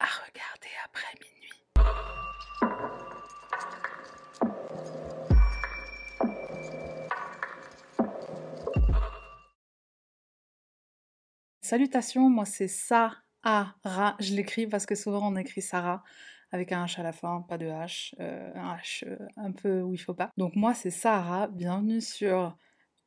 à regarder après minuit. Salutations, moi c'est Sarah. Je l'écris parce que souvent on écrit Sarah avec un H à la fin, pas de H, euh, un H euh, un peu où il faut pas. Donc moi c'est Sarah, bienvenue sur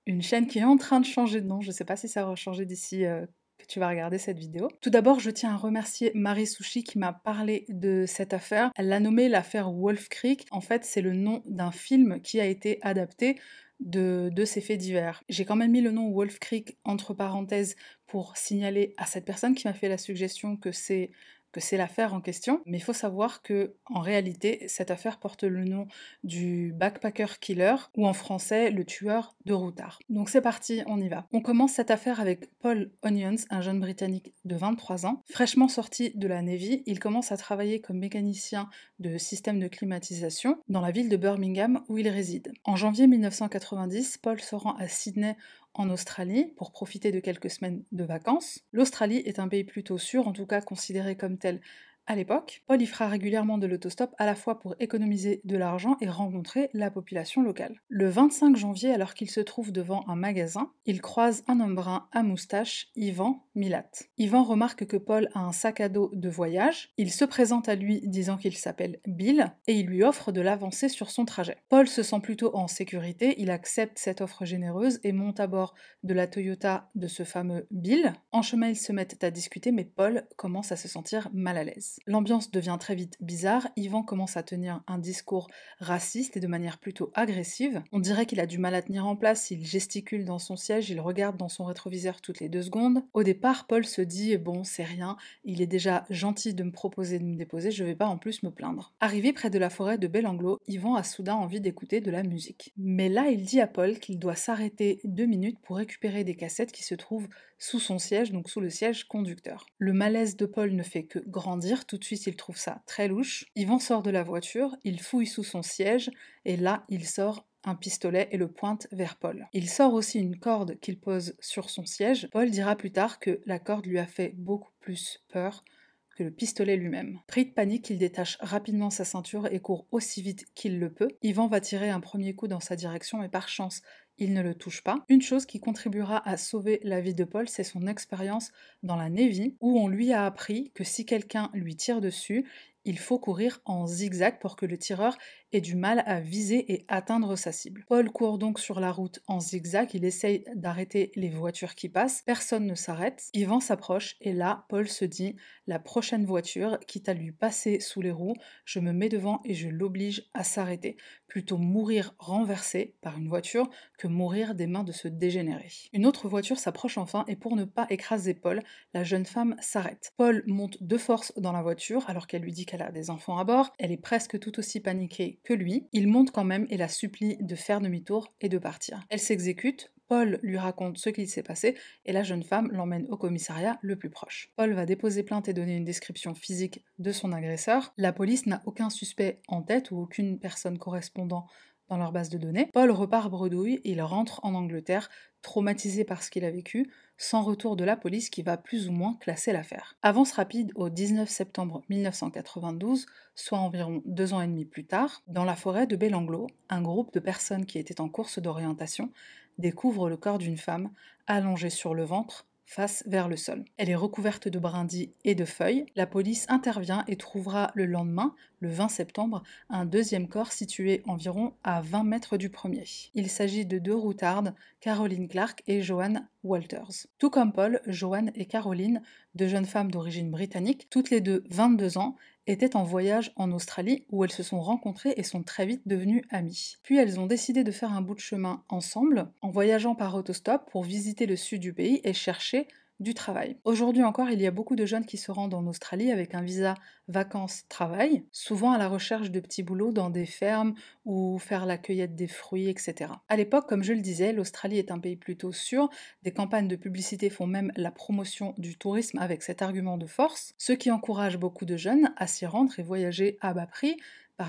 une chaîne qui est en train de changer de nom. Je sais pas si ça va changer d'ici euh, tu vas regarder cette vidéo. Tout d'abord, je tiens à remercier Marie Sushi qui m'a parlé de cette affaire. Elle l'a nommée l'affaire Wolf Creek. En fait, c'est le nom d'un film qui a été adapté de, ces faits divers. J'ai quand même mis le nom Wolf Creek entre parenthèses pour signaler à cette personne qui m'a fait la suggestion que c'est que c'est l'affaire en question, mais il faut savoir que en réalité, cette affaire porte le nom du backpacker killer ou en français le tueur de routard. Donc c'est parti, on y va. On commence cette affaire avec Paul Onions, un jeune britannique de 23 ans, fraîchement sorti de la Navy, il commence à travailler comme mécanicien de système de climatisation dans la ville de Birmingham où il réside. En janvier 1990, Paul se rend à Sydney en Australie pour profiter de quelques semaines de vacances. L'Australie est un pays plutôt sûr, en tout cas considéré comme tel à l'époque. Paul y fera régulièrement de l'autostop à la fois pour économiser de l'argent et rencontrer la population locale. Le 25 janvier, alors qu'il se trouve devant un magasin, il croise un homme brun à moustache, Yvan Milat. Yvan remarque que Paul a un sac à dos de voyage. Il se présente à lui disant qu'il s'appelle Bill et il lui offre de l'avancer sur son trajet. Paul se sent plutôt en sécurité, il accepte cette offre généreuse et monte à bord de la Toyota de ce fameux Bill. En chemin, ils se mettent à discuter, mais Paul commence à se sentir mal à l'aise. L'ambiance devient très vite bizarre, Yvan commence à tenir un discours raciste et de manière plutôt agressive. On dirait qu'il a du mal à tenir en place, il gesticule dans son siège, il regarde dans son rétroviseur toutes les deux secondes. Au départ, Paul se dit bon, c'est rien, il est déjà gentil de me proposer de me déposer, je vais pas en plus me plaindre. Arrivé près de la forêt de Belanglo, Yvan a soudain envie d'écouter de la musique. Mais là, il dit à Paul qu'il doit s'arrêter deux minutes pour récupérer des cassettes qui se trouvent sous son siège, donc sous le siège conducteur. Le malaise de Paul ne fait que grandir, tout de suite il trouve ça très louche. Yvan sort de la voiture, il fouille sous son siège, et là il sort un pistolet et le pointe vers Paul. Il sort aussi une corde qu'il pose sur son siège. Paul dira plus tard que la corde lui a fait beaucoup plus peur que le pistolet lui-même. Pris de panique, il détache rapidement sa ceinture et court aussi vite qu'il le peut. Yvan va tirer un premier coup dans sa direction, mais par chance, il ne le touche pas. Une chose qui contribuera à sauver la vie de Paul, c'est son expérience dans la Navy, où on lui a appris que si quelqu'un lui tire dessus, il faut courir en zigzag pour que le tireur ait du mal à viser et atteindre sa cible. Paul court donc sur la route en zigzag, il essaye d'arrêter les voitures qui passent, personne ne s'arrête, Yvan s'approche et là, Paul se dit la prochaine voiture, quitte à lui passer sous les roues, je me mets devant et je l'oblige à s'arrêter. Plutôt mourir renversé par une voiture que mourir des mains de ce dégénéré. Une autre voiture s'approche enfin et pour ne pas écraser Paul, la jeune femme s'arrête. Paul monte de force dans la voiture alors qu'elle lui dit qu'elle a des enfants à bord, elle est presque tout aussi paniquée que lui, il monte quand même et la supplie de faire demi-tour et de partir. Elle s'exécute, Paul lui raconte ce qu'il s'est passé et la jeune femme l'emmène au commissariat le plus proche. Paul va déposer plainte et donner une description physique de son agresseur. La police n'a aucun suspect en tête ou aucune personne correspondant dans leur base de données. Paul repart bredouille il rentre en Angleterre, traumatisé par ce qu'il a vécu, sans retour de la police qui va plus ou moins classer l'affaire. Avance rapide au 19 septembre 1992, soit environ deux ans et demi plus tard, dans la forêt de Belanglo, un groupe de personnes qui étaient en course d'orientation découvre le corps d'une femme allongée sur le ventre, face vers le sol. Elle est recouverte de brindilles et de feuilles. La police intervient et trouvera le lendemain, le 20 septembre, un deuxième corps situé environ à 20 mètres du premier. Il s'agit de deux routardes, Caroline Clark et Joanne Walters. Tout comme Paul, Joanne et Caroline, deux jeunes femmes d'origine britannique, toutes les deux 22 ans, étaient en voyage en Australie où elles se sont rencontrées et sont très vite devenues amies. Puis elles ont décidé de faire un bout de chemin ensemble en voyageant par autostop pour visiter le sud du pays et chercher Aujourd'hui encore, il y a beaucoup de jeunes qui se rendent en Australie avec un visa vacances-travail, souvent à la recherche de petits boulots dans des fermes ou faire la cueillette des fruits, etc. À l'époque, comme je le disais, l'Australie est un pays plutôt sûr, des campagnes de publicité font même la promotion du tourisme avec cet argument de force, ce qui encourage beaucoup de jeunes à s'y rendre et voyager à bas prix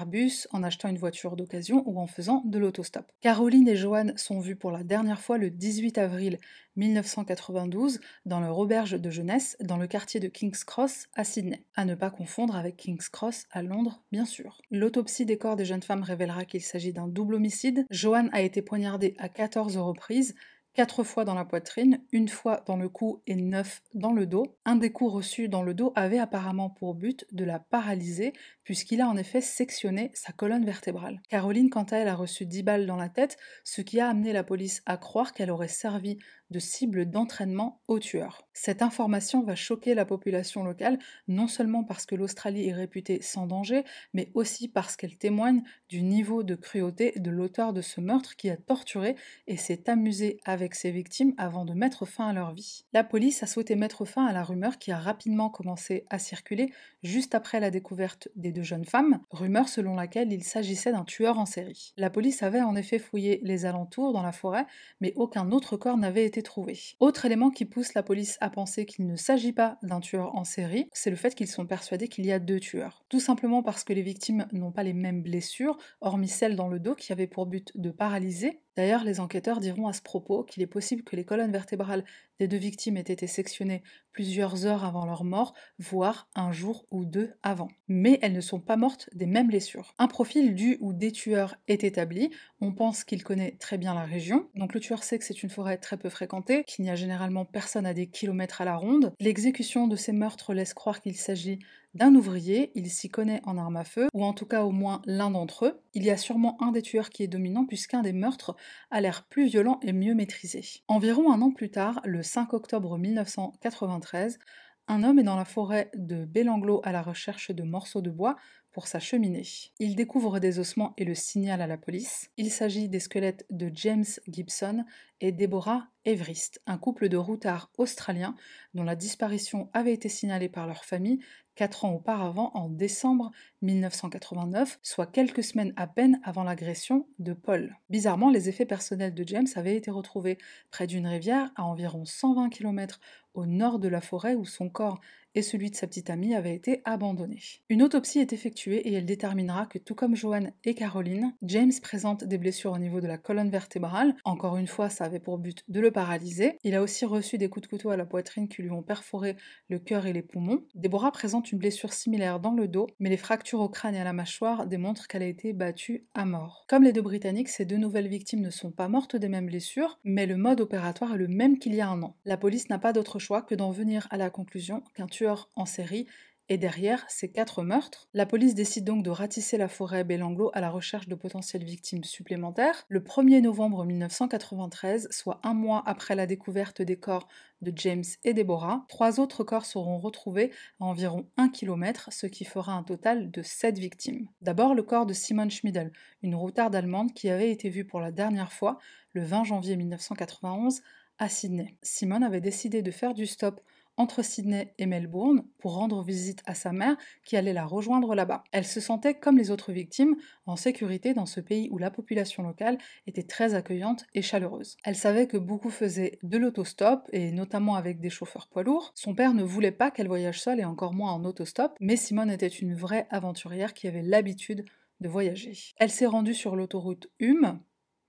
bus, en achetant une voiture d'occasion ou en faisant de l'autostop. Caroline et Joanne sont vues pour la dernière fois le 18 avril 1992 dans leur auberge de jeunesse dans le quartier de King's Cross à Sydney. À ne pas confondre avec King's Cross à Londres, bien sûr. L'autopsie des corps des jeunes femmes révélera qu'il s'agit d'un double homicide. Joanne a été poignardée à 14 reprises, quatre fois dans la poitrine, une fois dans le cou et neuf dans le dos. Un des coups reçus dans le dos avait apparemment pour but de la paralyser, puisqu'il a en effet sectionné sa colonne vertébrale. Caroline, quant à elle, a reçu 10 balles dans la tête, ce qui a amené la police à croire qu'elle aurait servi de cible d'entraînement au tueur. Cette information va choquer la population locale, non seulement parce que l'Australie est réputée sans danger, mais aussi parce qu'elle témoigne du niveau de cruauté de l'auteur de ce meurtre qui a torturé et s'est amusé avec ses victimes avant de mettre fin à leur vie. La police a souhaité mettre fin à la rumeur qui a rapidement commencé à circuler juste après la découverte des deux jeunes femmes, rumeur selon laquelle il s'agissait d'un tueur en série. La police avait en effet fouillé les alentours dans la forêt, mais aucun autre corps n'avait été trouvé. Autre élément qui pousse la police à penser qu'il ne s'agit pas d'un tueur en série, c'est le fait qu'ils sont persuadés qu'il y a deux tueurs. Tout simplement parce que les victimes n'ont pas les mêmes blessures, hormis celles dans le dos qui avaient pour but de paralyser, D'ailleurs, les enquêteurs diront à ce propos qu'il est possible que les colonnes vertébrales des deux victimes aient été sectionnées plusieurs heures avant leur mort, voire un jour ou deux avant. Mais elles ne sont pas mortes des mêmes blessures. Un profil du ou des tueurs est établi, on pense qu'il connaît très bien la région, donc le tueur sait que c'est une forêt très peu fréquentée, qu'il n'y a généralement personne à des kilomètres à la ronde. L'exécution de ces meurtres laisse croire qu'il s'agit d'un ouvrier, il s'y connaît en armes à feu, ou en tout cas au moins l'un d'entre eux. Il y a sûrement un des tueurs qui est dominant puisqu'un des meurtres a l'air plus violent et mieux maîtrisé. Environ un an plus tard, le 5 octobre 1993, un homme est dans la forêt de Belanglo à la recherche de morceaux de bois pour sa cheminée. Il découvre des ossements et le signale à la police. Il s'agit des squelettes de James Gibson et Deborah Everest, un couple de routards australiens dont la disparition avait été signalée par leur famille quatre ans auparavant, en décembre 1989, soit quelques semaines à peine avant l'agression de Paul. Bizarrement, les effets personnels de James avaient été retrouvés près d'une rivière à environ 120 km au nord de la forêt où son corps et celui de sa petite amie avait été abandonné. Une autopsie est effectuée et elle déterminera que tout comme Joanne et Caroline, James présente des blessures au niveau de la colonne vertébrale. Encore une fois, ça avait pour but de le paralyser. Il a aussi reçu des coups de couteau à la poitrine qui lui ont perforé le cœur et les poumons. Deborah présente une blessure similaire dans le dos, mais les fractures au crâne et à la mâchoire démontrent qu'elle a été battue à mort. Comme les deux Britanniques, ces deux nouvelles victimes ne sont pas mortes des mêmes blessures, mais le mode opératoire est le même qu'il y a un an. La police n'a pas d'autre choix que d'en venir à la conclusion qu'un tueur en série et derrière ces quatre meurtres, la police décide donc de ratisser la forêt Belanglo à la recherche de potentielles victimes supplémentaires. Le 1er novembre 1993, soit un mois après la découverte des corps de James et Deborah, trois autres corps seront retrouvés à environ 1 km, ce qui fera un total de 7 victimes. D'abord le corps de Simone Schmidl, une routarde allemande qui avait été vue pour la dernière fois le 20 janvier 1991 à Sydney. Simone avait décidé de faire du stop entre Sydney et Melbourne pour rendre visite à sa mère qui allait la rejoindre là-bas. Elle se sentait, comme les autres victimes, en sécurité dans ce pays où la population locale était très accueillante et chaleureuse. Elle savait que beaucoup faisaient de l'autostop et notamment avec des chauffeurs poids lourds. Son père ne voulait pas qu'elle voyage seule et encore moins en autostop, mais Simone était une vraie aventurière qui avait l'habitude de voyager. Elle s'est rendue sur l'autoroute Hume,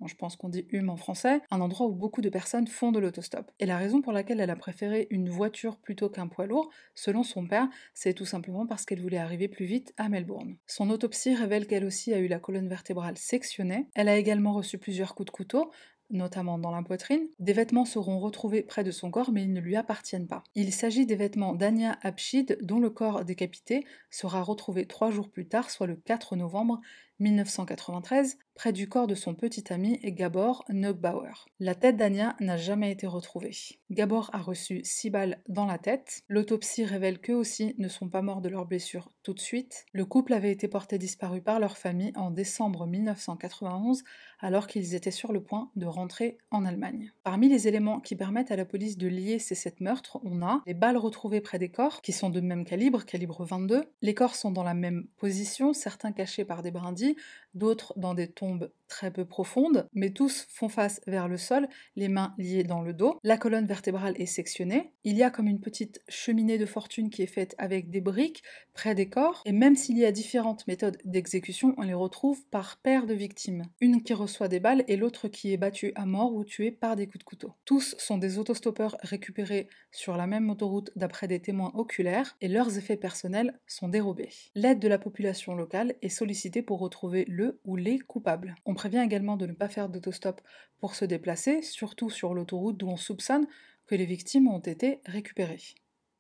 je pense qu'on dit Hume en français, un endroit où beaucoup de personnes font de l'autostop. Et la raison pour laquelle elle a préféré une voiture plutôt qu'un poids lourd, selon son père, c'est tout simplement parce qu'elle voulait arriver plus vite à Melbourne. Son autopsie révèle qu'elle aussi a eu la colonne vertébrale sectionnée. Elle a également reçu plusieurs coups de couteau, notamment dans la poitrine. Des vêtements seront retrouvés près de son corps, mais ils ne lui appartiennent pas. Il s'agit des vêtements d'Anya Abshid, dont le corps décapité sera retrouvé trois jours plus tard, soit le 4 novembre 1993, près du corps de son petit ami Gabor Neugbauer. La tête d'Anya n'a jamais été retrouvée. Gabor a reçu 6 balles dans la tête. L'autopsie révèle qu'eux aussi ne sont pas morts de leurs blessures tout de suite. Le couple avait été porté disparu par leur famille en décembre 1991 alors qu'ils étaient sur le point de rentrer en Allemagne. Parmi les éléments qui permettent à la police de lier ces sept meurtres, on a les balles retrouvées près des corps, qui sont de même calibre, calibre 22. Les corps sont dans la même position, certains cachés par des brindilles, d'autres dans des tombes très peu profonde, mais tous font face vers le sol, les mains liées dans le dos. La colonne vertébrale est sectionnée. Il y a comme une petite cheminée de fortune qui est faite avec des briques près des corps, et même s'il y a différentes méthodes d'exécution, on les retrouve par paire de victimes. Une qui reçoit des balles et l'autre qui est battue à mort ou tuée par des coups de couteau. Tous sont des autostoppeurs récupérés sur la même autoroute d'après des témoins oculaires, et leurs effets personnels sont dérobés. L'aide de la population locale est sollicitée pour retrouver le ou les coupables. Prévient également de ne pas faire d'autostop pour se déplacer, surtout sur l'autoroute d'où on soupçonne que les victimes ont été récupérées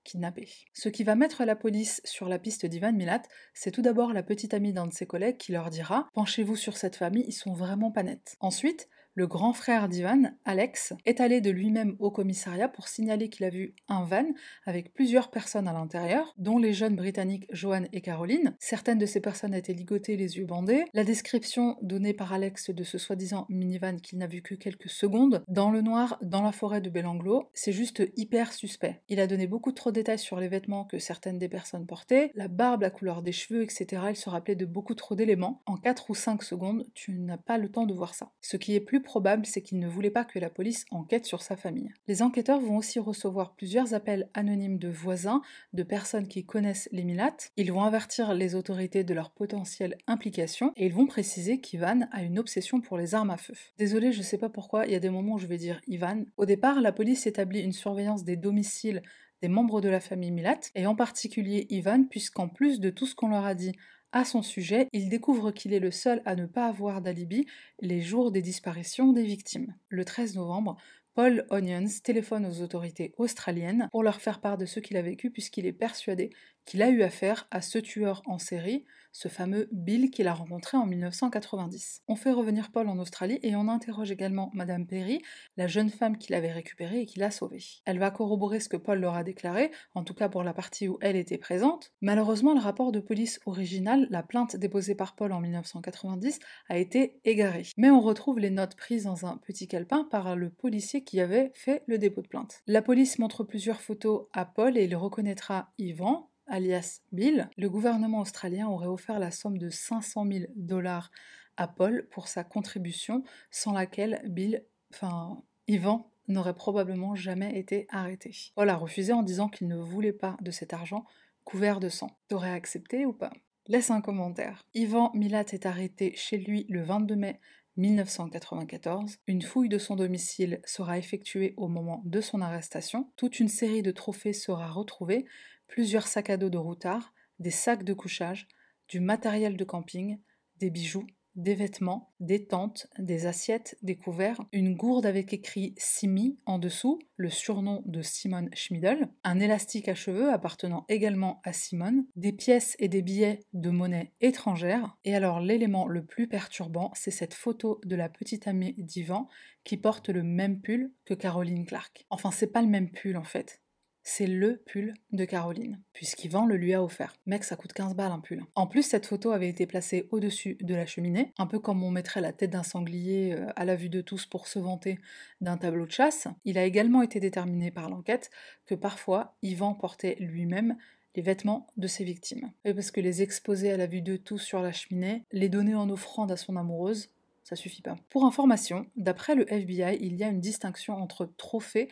kidnappées. Ce qui va mettre la police sur la piste d'Ivan Milat, c'est tout d'abord la petite amie d'un de ses collègues qui leur dira Penchez-vous sur cette famille, ils sont vraiment pas nets. Ensuite, le grand frère d'Ivan, Alex, est allé de lui-même au commissariat pour signaler qu'il a vu un van avec plusieurs personnes à l'intérieur, dont les jeunes britanniques Joanne et Caroline. Certaines de ces personnes étaient ligotées, les yeux bandés. La description donnée par Alex de ce soi-disant minivan qu'il n'a vu que quelques secondes, dans le noir, dans la forêt de Belanglo, c'est juste hyper suspect. Il a donné beaucoup trop de détails sur les vêtements que certaines des personnes portaient, la barbe, la couleur des cheveux, etc. Il se rappelait de beaucoup trop d'éléments. En 4 ou 5 secondes, tu n'as pas le temps de voir ça. Ce qui est plus probable, c'est qu'il ne voulait pas que la police enquête sur sa famille. Les enquêteurs vont aussi recevoir plusieurs appels anonymes de voisins, de personnes qui connaissent les Milates. Ils vont avertir les autorités de leur potentielle implication et ils vont préciser qu'Ivan a une obsession pour les armes à feu. Désolé, je sais pas pourquoi, il y a des moments où je vais dire Ivan. Au départ, la police établit une surveillance des domiciles des membres de la famille Milat, et en particulier Ivan, puisqu'en plus de tout ce qu'on leur a dit à son sujet, il découvre qu'il est le seul à ne pas avoir d'alibi les jours des disparitions des victimes. Le 13 novembre, Paul Onions téléphone aux autorités australiennes pour leur faire part de ce qu'il a vécu puisqu'il est persuadé qu'il a eu affaire à ce tueur en série, ce fameux Bill qu'il a rencontré en 1990. On fait revenir Paul en Australie et on interroge également Madame Perry, la jeune femme qu'il avait récupérée et qu'il a sauvée. Elle va corroborer ce que Paul leur a déclaré, en tout cas pour la partie où elle était présente. Malheureusement, le rapport de police original, la plainte déposée par Paul en 1990, a été égaré. Mais on retrouve les notes prises dans un petit calepin par le policier qui avait fait le dépôt de plainte. La police montre plusieurs photos à Paul et il reconnaîtra Yvan, alias Bill, le gouvernement australien aurait offert la somme de 500 000 dollars à Paul pour sa contribution, sans laquelle Bill, enfin Ivan, n'aurait probablement jamais été arrêté. Paul a refusé en disant qu'il ne voulait pas de cet argent couvert de sang. T'aurais accepté ou pas? Laisse un commentaire. Ivan Milat est arrêté chez lui le 22 mai 1994. Une fouille de son domicile sera effectuée au moment de son arrestation. Toute une série de trophées sera retrouvée, plusieurs sacs à dos de routard, des sacs de couchage, du matériel de camping, des bijoux, des vêtements, des tentes, des assiettes, des couverts, une gourde avec écrit Simi en dessous, le surnom de Simone Schmidl, un élastique à cheveux appartenant également à Simone, des pièces et des billets de monnaie étrangère. Et alors l'élément le plus perturbant, c'est cette photo de la petite amie d'Ivan qui porte le même pull que Caroline Clark. Enfin, c'est pas le même pull en fait c'est le pull de Caroline, puisqu'Yvan le lui a offert. Mec, ça coûte 15 balles un pull. En plus, cette photo avait été placée au-dessus de la cheminée, un peu comme on mettrait la tête d'un sanglier euh, à la vue de tous pour se vanter d'un tableau de chasse. Il a également été déterminé par l'enquête que parfois, Yvan portait lui-même les vêtements de ses victimes. Et parce que les exposer à la vue de tous sur la cheminée, les donner en offrande à son amoureuse, ça suffit pas. Pour information, d'après le FBI, il y a une distinction entre trophée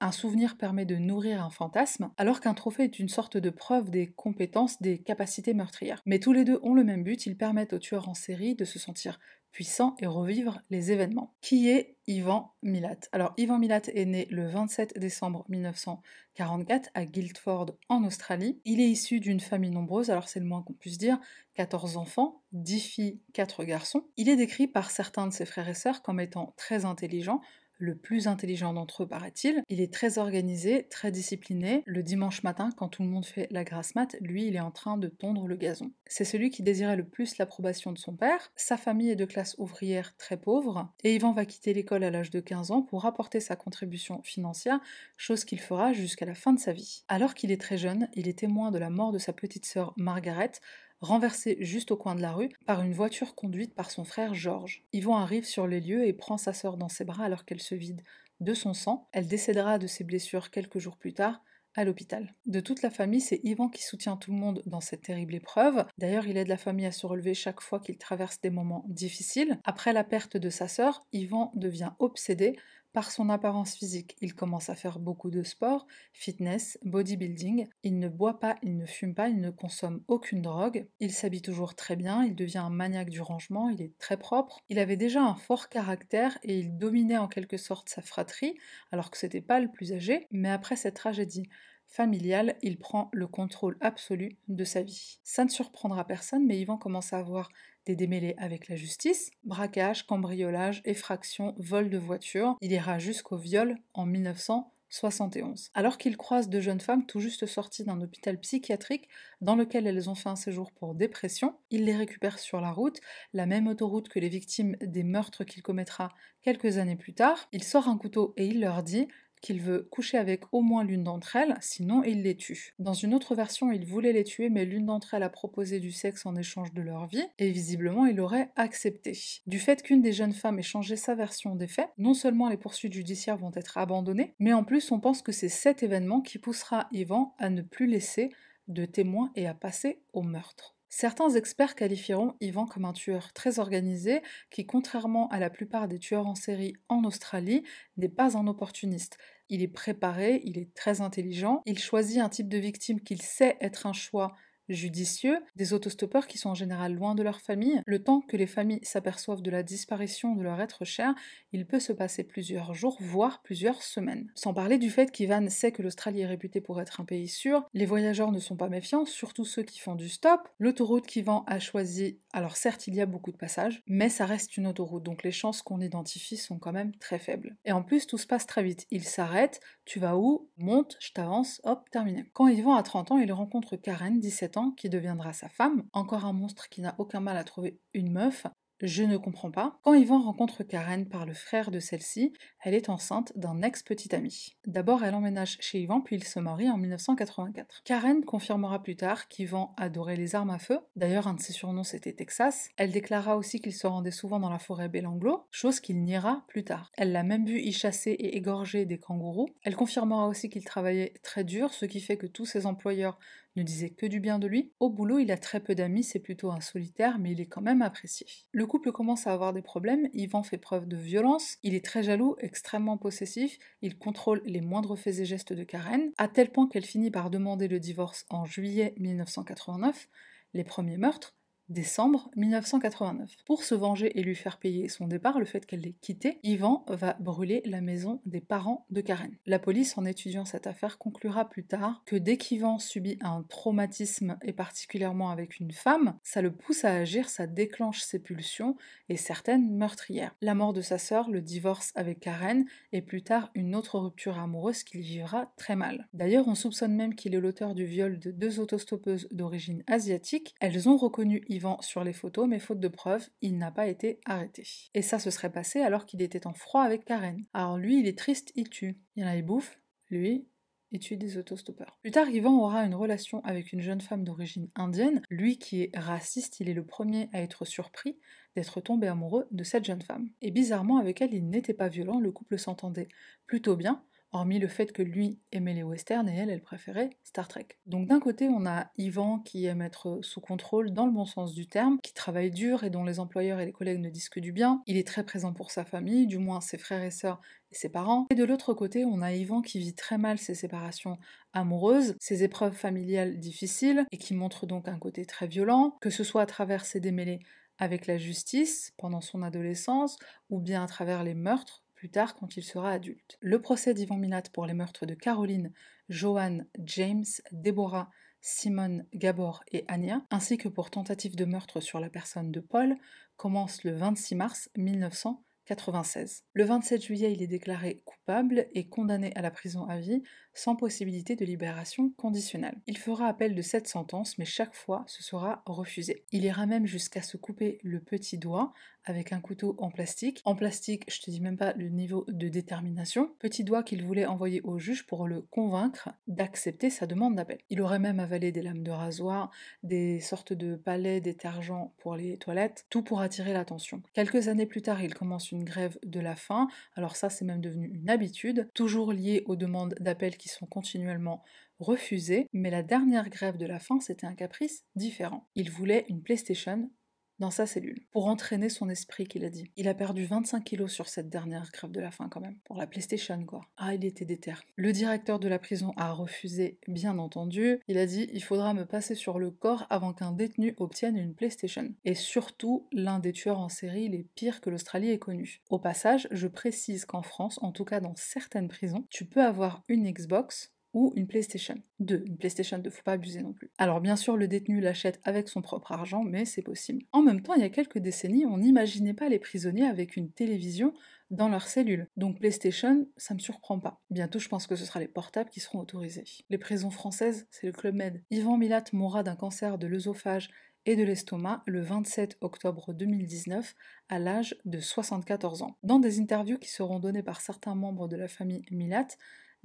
Un souvenir permet de nourrir un fantasme, alors qu'un trophée est une sorte de preuve des compétences, des capacités meurtrières. Mais tous les deux ont le même but, ils permettent au tueur en série de se sentir puissant et revivre les événements. Qui est Ivan Milat? Alors Ivan Milat est né le 27 décembre 1944 à Guildford en Australie. Il est issu d'une famille nombreuse, alors c'est le moins qu'on puisse dire, 14 enfants, 10 filles, 4 garçons. Il est décrit par certains de ses frères et sœurs comme étant très intelligent, le plus intelligent d'entre eux, paraît-il. Il est très organisé, très discipliné. Le dimanche matin, quand tout le monde fait la grasse mat, lui, il est en train de tondre le gazon. C'est celui qui désirait le plus l'approbation de son père. Sa famille est de classe ouvrière très pauvre, et Ivan va quitter l'école à l'âge de 15 ans pour apporter sa contribution financière, chose qu'il fera jusqu'à la fin de sa vie. Alors qu'il est très jeune, il est témoin de la mort de sa petite sœur Margaret, renversé juste au coin de la rue par une voiture conduite par son frère Georges. Yvon arrive sur les lieux et prend sa sœur dans ses bras alors qu'elle se vide de son sang. Elle décédera de ses blessures quelques jours plus tard à l'hôpital. De toute la famille, c'est Yvan qui soutient tout le monde dans cette terrible épreuve. D'ailleurs, il aide la famille à se relever chaque fois qu'il traverse des moments difficiles. Après la perte de sa sœur, Yvan devient obsédé par son apparence physique. Il commence à faire beaucoup de sport, fitness, bodybuilding. Il ne boit pas, il ne fume pas, il ne consomme aucune drogue. Il s'habille toujours très bien, il devient un maniaque du rangement, il est très propre. Il avait déjà un fort caractère et il dominait en quelque sorte sa fratrie, alors que c'était pas le plus âgé. Mais après cette tragédie, familiale, il prend le contrôle absolu de sa vie. Ça ne surprendra personne, mais Yvan commence à avoir des démêlés avec la justice, braquage, cambriolage, effraction, vol de voiture. Il ira jusqu'au viol en 1971. Alors qu'il croise deux jeunes femmes tout juste sorties d'un hôpital psychiatrique dans lequel elles ont fait un séjour pour dépression, il les récupère sur la route, la même autoroute que les victimes des meurtres qu'il commettra quelques années plus tard. Il sort un couteau et il leur dit qu'il veut coucher avec au moins l'une d'entre elles, sinon il les tue. Dans une autre version, il voulait les tuer, mais l'une d'entre elles a proposé du sexe en échange de leur vie, et visiblement il aurait accepté. Du fait qu'une des jeunes femmes ait changé sa version des faits, non seulement les poursuites judiciaires vont être abandonnées, mais en plus on pense que c'est cet événement qui poussera Yvan à ne plus laisser de témoins et à passer au meurtre. Certains experts qualifieront Ivan comme un tueur très organisé qui, contrairement à la plupart des tueurs en série en Australie, n'est pas un opportuniste. Il est préparé, il est très intelligent, il choisit un type de victime qu'il sait être un choix judicieux, des autostoppeurs qui sont en général loin de leur famille. Le temps que les familles s'aperçoivent de la disparition de leur être cher, il peut se passer plusieurs jours, voire plusieurs semaines. Sans parler du fait qu'Ivan sait que l'Australie est réputée pour être un pays sûr, les voyageurs ne sont pas méfiants, surtout ceux qui font du stop. L'autoroute qu'Ivan a choisie, alors certes il y a beaucoup de passages, mais ça reste une autoroute, donc les chances qu'on identifie sont quand même très faibles. Et en plus tout se passe très vite. Il s'arrête, tu vas où? Monte, je t'avance, hop, terminé. Quand Ivan a 30 ans, il rencontre Karen, 17 ans, qui deviendra sa femme, encore un monstre qui n'a aucun mal à trouver une meuf, je ne comprends pas. Quand Yvan rencontre Karen par le frère de celle-ci, elle est enceinte d'un ex-petit ami. D'abord, elle emménage chez Yvan, puis ils se marient en 1984. Karen confirmera plus tard qu'Yvan adorait les armes à feu. D'ailleurs, un de ses surnoms c'était Texas. Elle déclara aussi qu'il se rendait souvent dans la forêt Belanglo, chose qu'il niera plus tard. Elle l'a même vu y chasser et égorger des kangourous. Elle confirmera aussi qu'il travaillait très dur, ce qui fait que tous ses employeurs ne disait que du bien de lui. Au boulot, il a très peu d'amis, c'est plutôt un solitaire, mais il est quand même apprécié. Le couple commence à avoir des problèmes, Yvan fait preuve de violence, il est très jaloux, extrêmement possessif, il contrôle les moindres faits et gestes de Karen, à tel point qu'elle finit par demander le divorce en juillet 1989. Les premiers meurtres, décembre 1989. Pour se venger et lui faire payer son départ, le fait qu'elle l'ait quitté, Yvan va brûler la maison des parents de Karen. La police, en étudiant cette affaire, conclura plus tard que dès qu'Yvan subit un traumatisme, et particulièrement avec une femme, ça le pousse à agir, ça déclenche ses pulsions et certaines meurtrières. La mort de sa sœur, le divorce avec Karen, et plus tard une autre rupture amoureuse qu'il vivra très mal. D'ailleurs, on soupçonne même qu'il est l'auteur du viol de deux autostoppeuses d'origine asiatique. Elles ont reconnu sur les photos, mais faute de preuves, il n'a pas été arrêté. Et ça se serait passé alors qu'il était en froid avec Karen. Alors lui, il est triste, il tue. Il y en a, il bouffe. Lui, il tue des autostoppeurs. Plus tard, Ivan aura une relation avec une jeune femme d'origine indienne. Lui qui est raciste, il est le premier à être surpris d'être tombé amoureux de cette jeune femme. Et bizarrement, avec elle, il n'était pas violent, le couple s'entendait plutôt bien hormis le fait que lui aimait les westerns et elle, elle préférait Star Trek. Donc d'un côté, on a Ivan qui aime être sous contrôle dans le bon sens du terme, qui travaille dur et dont les employeurs et les collègues ne disent que du bien. Il est très présent pour sa famille, du moins ses frères et sœurs et ses parents. Et de l'autre côté, on a Ivan qui vit très mal ses séparations amoureuses, ses épreuves familiales difficiles et qui montre donc un côté très violent, que ce soit à travers ses démêlés avec la justice pendant son adolescence ou bien à travers les meurtres plus tard quand il sera adulte. Le procès d'Ivan Milat pour les meurtres de Caroline, Joanne, James, Deborah, Simone, Gabor et Anya, ainsi que pour tentative de meurtre sur la personne de Paul, commence le 26 mars 1996. Le 27 juillet, il est déclaré coupable et condamné à la prison à vie sans possibilité de libération conditionnelle. Il fera appel de cette sentence, mais chaque fois ce sera refusé. Il ira même jusqu'à se couper le petit doigt avec un couteau en plastique. En plastique, je te dis même pas le niveau de détermination. Petit doigt qu'il voulait envoyer au juge pour le convaincre d'accepter sa demande d'appel. Il aurait même avalé des lames de rasoir, des sortes de palais détergents pour les toilettes, tout pour attirer l'attention. Quelques années plus tard, il commence une grève de la faim. Alors ça, c'est même devenu une habitude, toujours liée aux demandes d'appel qui sont continuellement refusé, mais la dernière grève de la faim, c'était un caprice différent. Il voulait une PlayStation dans sa cellule, pour entraîner son esprit, qu'il a dit. Il a perdu 25 kilos sur cette dernière grève de la faim quand même, pour la PlayStation quoi. Ah, il était déter. Le directeur de la prison a refusé, bien entendu. Il a dit, il faudra me passer sur le corps avant qu'un détenu obtienne une PlayStation. Et surtout, l'un des tueurs en série les pires que l'Australie ait connu. Au passage, je précise qu'en France, en tout cas dans certaines prisons, tu peux avoir une Xbox ou une PlayStation 2. Une PlayStation 2, faut pas abuser non plus. Alors bien sûr, le détenu l'achète avec son propre argent, mais c'est possible. En même temps, il y a quelques décennies, on n'imaginait pas les prisonniers avec une télévision dans leur cellule. Donc PlayStation, ça me surprend pas. Bientôt, je pense que ce sera les portables qui seront autorisés. Les prisons françaises, c'est le Club Med. Yvan Milat mourra d'un cancer de l'œsophage et de l'estomac le 27 octobre 2019 à l'âge de 74 ans. Dans des interviews qui seront données par certains membres de la famille Milat,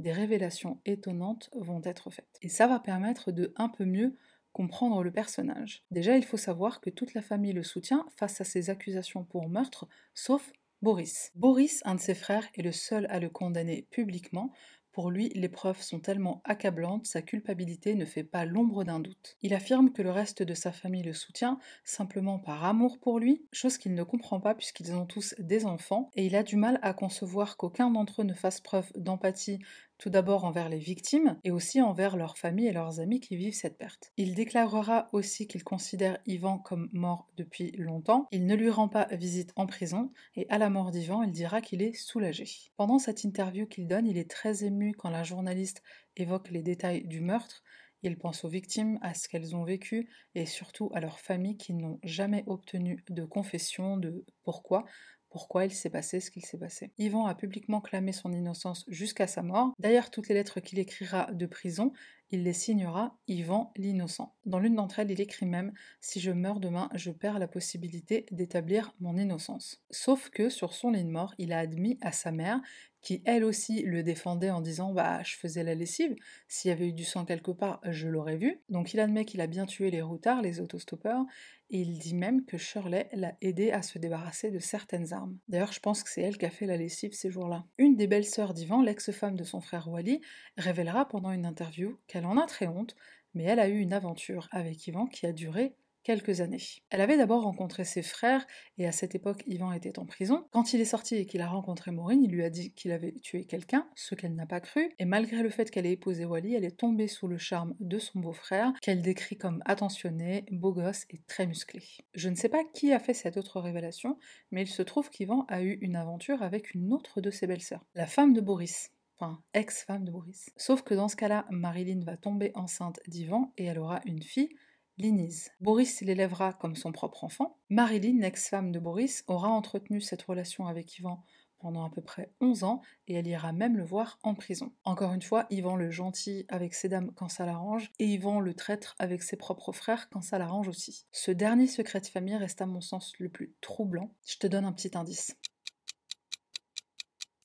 des révélations étonnantes vont être faites. Et ça va permettre de un peu mieux comprendre le personnage. Déjà, il faut savoir que toute la famille le soutient face à ses accusations pour meurtre, sauf Boris. Boris, un de ses frères, est le seul à le condamner publiquement pour lui, les preuves sont tellement accablantes, sa culpabilité ne fait pas l'ombre d'un doute. Il affirme que le reste de sa famille le soutient simplement par amour pour lui, chose qu'il ne comprend pas puisqu'ils ont tous des enfants, et il a du mal à concevoir qu'aucun d'entre eux ne fasse preuve d'empathie tout d'abord envers les victimes et aussi envers leurs familles et leurs amis qui vivent cette perte. Il déclarera aussi qu'il considère Ivan comme mort depuis longtemps, il ne lui rend pas visite en prison et à la mort d'Ivan, il dira qu'il est soulagé. Pendant cette interview qu'il donne, il est très ému quand la journaliste évoque les détails du meurtre, il pense aux victimes, à ce qu'elles ont vécu et surtout à leurs familles qui n'ont jamais obtenu de confession de pourquoi pourquoi il s'est passé ce qu'il s'est passé. Yvan a publiquement clamé son innocence jusqu'à sa mort. D'ailleurs, toutes les lettres qu'il écrira de prison, il les signera Yvan l'innocent. Dans l'une d'entre elles, il écrit même Si je meurs demain, je perds la possibilité d'établir mon innocence. Sauf que sur son lit de mort, il a admis à sa mère qui elle aussi le défendait en disant bah je faisais la lessive, s'il y avait eu du sang quelque part, je l'aurais vu. Donc il admet qu'il a bien tué les routards, les autostoppeurs, et il dit même que Shirley l'a aidé à se débarrasser de certaines armes. D'ailleurs, je pense que c'est elle qui a fait la lessive ces jours-là. Une des belles-sœurs d'Ivan, l'ex-femme de son frère Wally, révélera pendant une interview qu'elle en a très honte, mais elle a eu une aventure avec Ivan qui a duré quelques années. Elle avait d'abord rencontré ses frères, et à cette époque, Ivan était en prison. Quand il est sorti et qu'il a rencontré Maureen, il lui a dit qu'il avait tué quelqu'un, ce qu'elle n'a pas cru, et malgré le fait qu'elle ait épousé Wally, elle est tombée sous le charme de son beau-frère, qu'elle décrit comme attentionné, beau gosse et très musclé. Je ne sais pas qui a fait cette autre révélation, mais il se trouve qu'Ivan a eu une aventure avec une autre de ses belles-sœurs, la femme de Boris enfin ex-femme de Boris. Sauf que dans ce cas-là, Marilyn va tomber enceinte d'Ivan et elle aura une fille, Boris l'élèvera comme son propre enfant. Marilyn, ex-femme de Boris, aura entretenu cette relation avec Ivan pendant à peu près 11 ans et elle ira même le voir en prison. Encore une fois, Ivan le gentil avec ses dames quand ça l'arrange et Ivan le traître avec ses propres frères quand ça l'arrange aussi. Ce dernier secret de famille reste à mon sens le plus troublant. Je te donne un petit indice.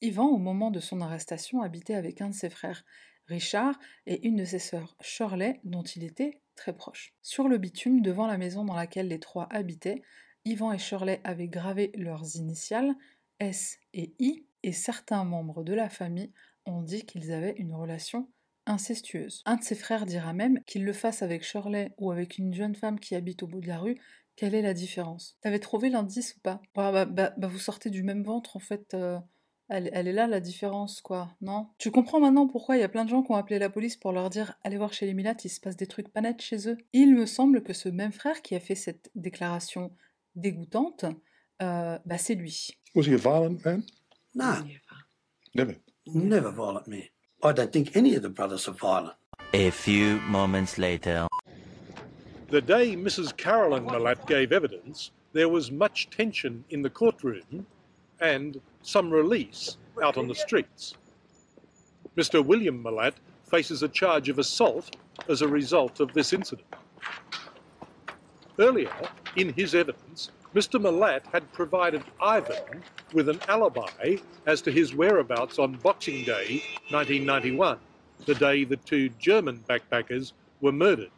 Ivan, au moment de son arrestation, habitait avec un de ses frères, Richard, et une de ses sœurs, Shirley, dont il était très proche. Sur le bitume, devant la maison dans laquelle les trois habitaient, Yvan et Shirley avaient gravé leurs initiales, S et I, et certains membres de la famille ont dit qu'ils avaient une relation incestueuse. Un de ses frères dira même qu'il le fasse avec Shirley ou avec une jeune femme qui habite au bout de la rue, quelle est la différence? T'avais trouvé l'indice ou pas? Bah, bah, bah, bah, vous sortez du même ventre en fait. Euh, elle, est là la différence, quoi, non? Tu comprends maintenant pourquoi il y a plein de gens qui ont appelé la police pour leur dire allez voir chez les Milates, il se passe des trucs pas nets chez eux. Il me semble que ce même frère qui a fait cette déclaration dégoûtante, euh, bah c'est lui. Was he a violent man? No. Never. Never violent me. I don't think any of the brothers are violent. A few moments later. The day Mrs. Carolyn Malat gave evidence, there was much tension in the courtroom and some release out on the streets. Mr. William Malat faces a charge of assault as a result of this incident. Earlier, in his evidence, Mr. Malat had provided Ivan with an alibi as to his whereabouts on Boxing Day 1991, the day the two German backpackers were murdered.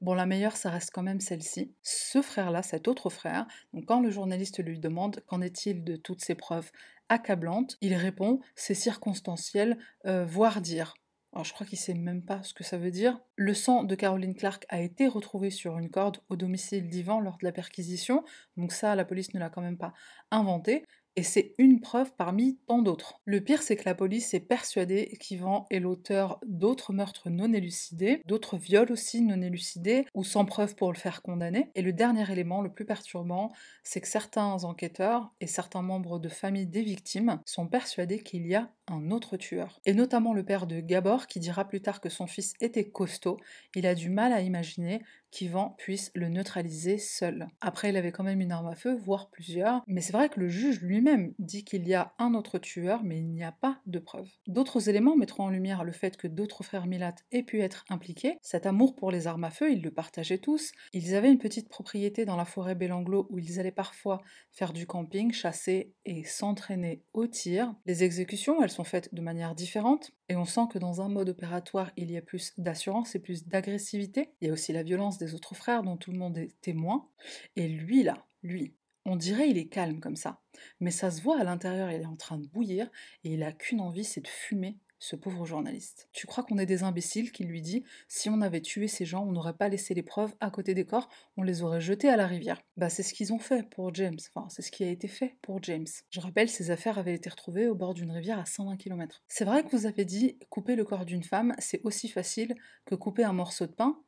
Bon, la meilleure, ça reste quand même celle-ci. Ce frère-là, cet autre frère, quand le journaliste lui demande qu'en est-il de toutes ces preuves accablantes, il répond c'est circonstanciel, euh, voire dire. Alors je crois qu'il sait même pas ce que ça veut dire. Le sang de Caroline Clark a été retrouvé sur une corde au domicile d'Ivan lors de la perquisition, donc ça la police ne l'a quand même pas inventé. Et c'est une preuve parmi tant d'autres. Le pire, c'est que la police est persuadée qu'Ivan est l'auteur d'autres meurtres non élucidés, d'autres viols aussi non élucidés, ou sans preuve pour le faire condamner. Et le dernier élément, le plus perturbant, c'est que certains enquêteurs et certains membres de famille des victimes sont persuadés qu'il y a un autre tueur. Et notamment le père de Gabor, qui dira plus tard que son fils était costaud. Il a du mal à imaginer qu'Ivan puisse le neutraliser seul. Après, il avait quand même une arme à feu, voire plusieurs, mais c'est vrai que le juge lui-même dit qu'il y a un autre tueur, mais il n'y a pas de preuves. D'autres éléments mettront en lumière le fait que d'autres frères Milat aient pu être impliqués. Cet amour pour les armes à feu, ils le partageaient tous. Ils avaient une petite propriété dans la forêt Belanglo où ils allaient parfois faire du camping, chasser et s'entraîner au tir. Les exécutions, elles sont faites de manière différente. Et on sent que dans un mode opératoire, il y a plus d'assurance et plus d'agressivité. Il y a aussi la violence des autres frères dont tout le monde est témoin. Et lui, là, lui, on dirait il est calme comme ça. Mais ça se voit à l'intérieur, il est en train de bouillir et il a qu'une envie, c'est de fumer ce pauvre journaliste. Tu crois qu'on est des imbéciles qui lui dit si on avait tué ces gens, on n'aurait pas laissé les preuves à côté des corps, on les aurait jetés à la rivière. Bah c'est ce qu'ils ont fait pour James, enfin c'est ce qui a été fait pour James. Je rappelle, ces affaires avaient été retrouvées au bord d'une rivière à 120 km. C'est vrai que vous avez dit couper le corps d'une femme, c'est aussi facile que couper un morceau de pain?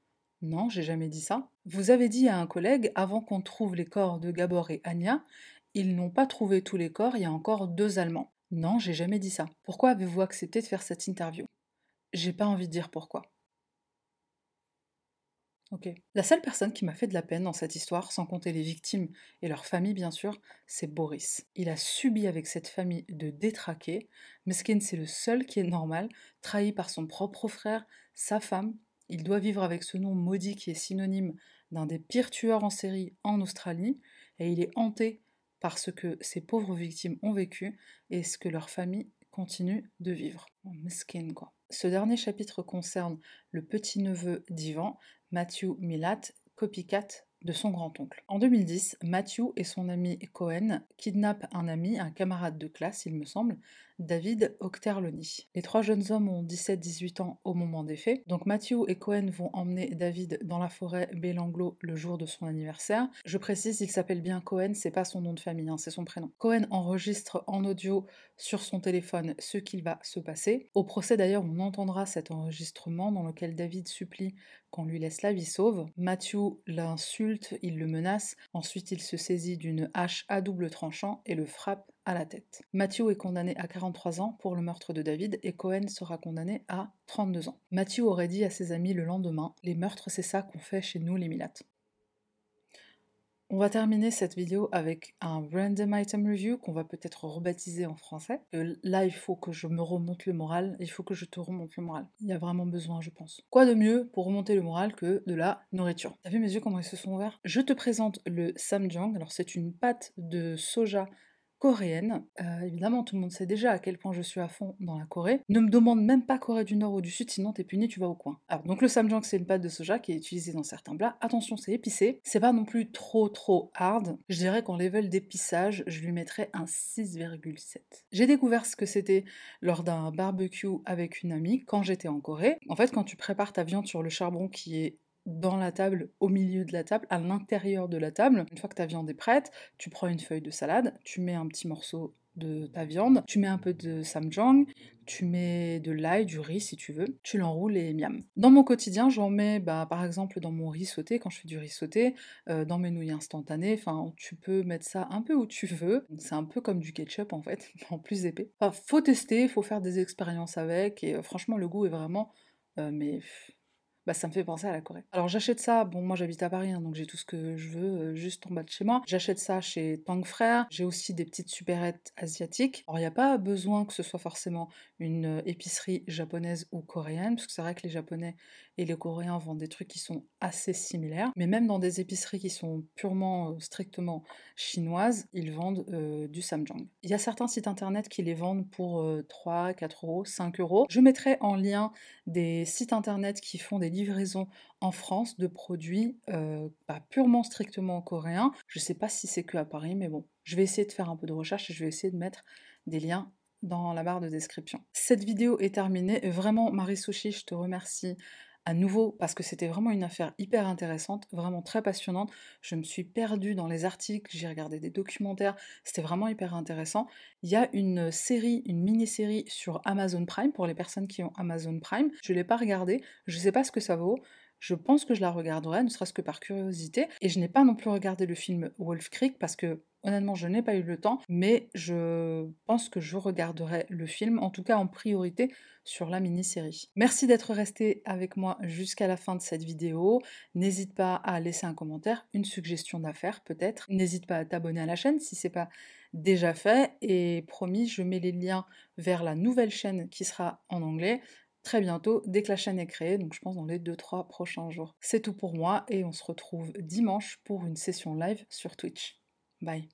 Non, j'ai jamais dit ça. Vous avez dit à un collègue, avant qu'on trouve les corps de Gabor et Anya, ils n'ont pas trouvé tous les corps, il y a encore deux Allemands. Non, j'ai jamais dit ça. Pourquoi avez-vous accepté de faire cette interview? J'ai pas envie de dire pourquoi. Ok. La seule personne qui m'a fait de la peine dans cette histoire, sans compter les victimes et leurs familles bien sûr, c'est Boris. Il a subi avec cette famille de détraqués. Meskin, c'est le seul qui est normal, trahi par son propre frère, sa femme. Il doit vivre avec ce nom maudit qui est synonyme d'un des pires tueurs en série en Australie, et il est hanté par ce que ces pauvres victimes ont vécu et ce que leur famille continue de vivre. Ce dernier chapitre concerne le petit-neveu d'Ivan, Matthew Milat, copycat de son grand-oncle. En 2010, Matthew et son ami Cohen kidnappent un ami, un camarade de classe, il me semble, David Octerloni. Les trois jeunes hommes ont 17-18 ans au moment des faits, donc Matthew et Cohen vont emmener David dans la forêt Belanglo le jour de son anniversaire. Je précise, il s'appelle bien Cohen, c'est pas son nom de famille, hein, c'est son prénom. Cohen enregistre en audio sur son téléphone ce qu'il va se passer. Au procès d'ailleurs, on entendra cet enregistrement dans lequel David supplie qu'on lui laisse la vie sauve. Matthew l'insulte, il le menace, ensuite il se saisit d'une hache à double tranchant et le frappe la tête. Matthew est condamné à 43 ans pour le meurtre de David et Cohen sera condamné à 32 ans. Matthew aurait dit à ses amis le lendemain Les meurtres, c'est ça qu'on fait chez nous, les Milates. On va terminer cette vidéo avec un random item review qu'on va peut-être rebaptiser en français. là, il faut que je me remonte le moral, il faut que je te remonte le moral. Il y a vraiment besoin, je pense. Quoi de mieux pour remonter le moral que de la nourriture? T'as vu mes yeux comment ils se sont ouverts? Je te présente le samjang. Alors, c'est une pâte de soja coréenne. Euh, évidemment, tout le monde sait déjà à quel point je suis à fond dans la Corée. Ne me demande même pas Corée du Nord ou du Sud, sinon t'es puni, tu vas au coin. Alors, donc le samjang, c'est une pâte de soja qui est utilisée dans certains plats. Attention, c'est épicé. C'est pas non plus trop trop hard. Je dirais qu'en level d'épissage, je lui mettrais un 6,7. J'ai découvert ce que c'était lors d'un barbecue avec une amie quand j'étais en Corée. En fait, quand tu prépares ta viande sur le charbon qui est dans la table, au milieu de la table, à l'intérieur de la table. Une fois que ta viande est prête, tu prends une feuille de salade, tu mets un petit morceau de ta viande, tu mets un peu de samjang, tu mets de l'ail, du riz si tu veux, tu l'enroules et miam. Dans mon quotidien, j'en mets bah, par exemple dans mon riz sauté, quand je fais du riz sauté, euh, dans mes nouilles instantanées, enfin tu peux mettre ça un peu où tu veux, c'est un peu comme du ketchup en fait, en plus épais. Enfin, faut tester, faut faire des expériences avec, et euh, franchement le goût est vraiment... Euh, mais bah, ça me fait penser à la Corée. Alors j'achète ça, bon moi j'habite à Paris, hein, donc j'ai tout ce que je veux euh, juste en bas de chez moi. J'achète ça chez Tang Frère, j'ai aussi des petites supérettes asiatiques. Alors il n'y a pas besoin que ce soit forcément une euh, épicerie japonaise ou coréenne, parce que c'est vrai que les japonais et les coréens vendent des trucs qui sont assez similaires, mais même dans des épiceries qui sont purement, euh, strictement chinoises, ils vendent du samjang. Il y a certains sites internet qui les vendent pour 3, 4 euros, 5 euros. Je mettrai en lien des sites internet qui font des livraison en France de produits euh, purement strictement coréens. Je sais pas si c'est que à Paris, mais bon, je vais essayer de faire un peu de recherche et je vais essayer de mettre des liens dans la barre de description. Cette vidéo est terminée. Vraiment, Marie Sushi, je te remercie à nouveau parce que c'était vraiment une affaire hyper intéressante, vraiment très passionnante. Je me suis perdue dans les articles, j'ai regardé des documentaires, c'était vraiment hyper intéressant. Il y a une série, une mini-série sur Amazon Prime pour les personnes qui ont Amazon Prime. Je ne l'ai pas regardée, je ne sais pas ce que ça vaut. Je pense que je la regarderai, ne serait-ce que par curiosité. Et je n'ai pas non plus regardé le film Wolf Creek parce que Honnêtement, je n'ai pas eu le temps, mais je pense que je regarderai le film, en tout cas en priorité sur la mini-série. Merci d'être resté avec moi jusqu'à la fin de cette vidéo. N'hésite pas à laisser un commentaire, une suggestion d'affaires peut-être. N'hésite pas à t'abonner à la chaîne si c'est pas déjà fait. Et promis, je mets les liens vers la nouvelle chaîne qui sera en anglais très bientôt dès que la chaîne est créée, donc je pense dans les 2-3 prochains jours. C'est tout pour moi et on se retrouve dimanche pour une session live sur Twitch. Bye.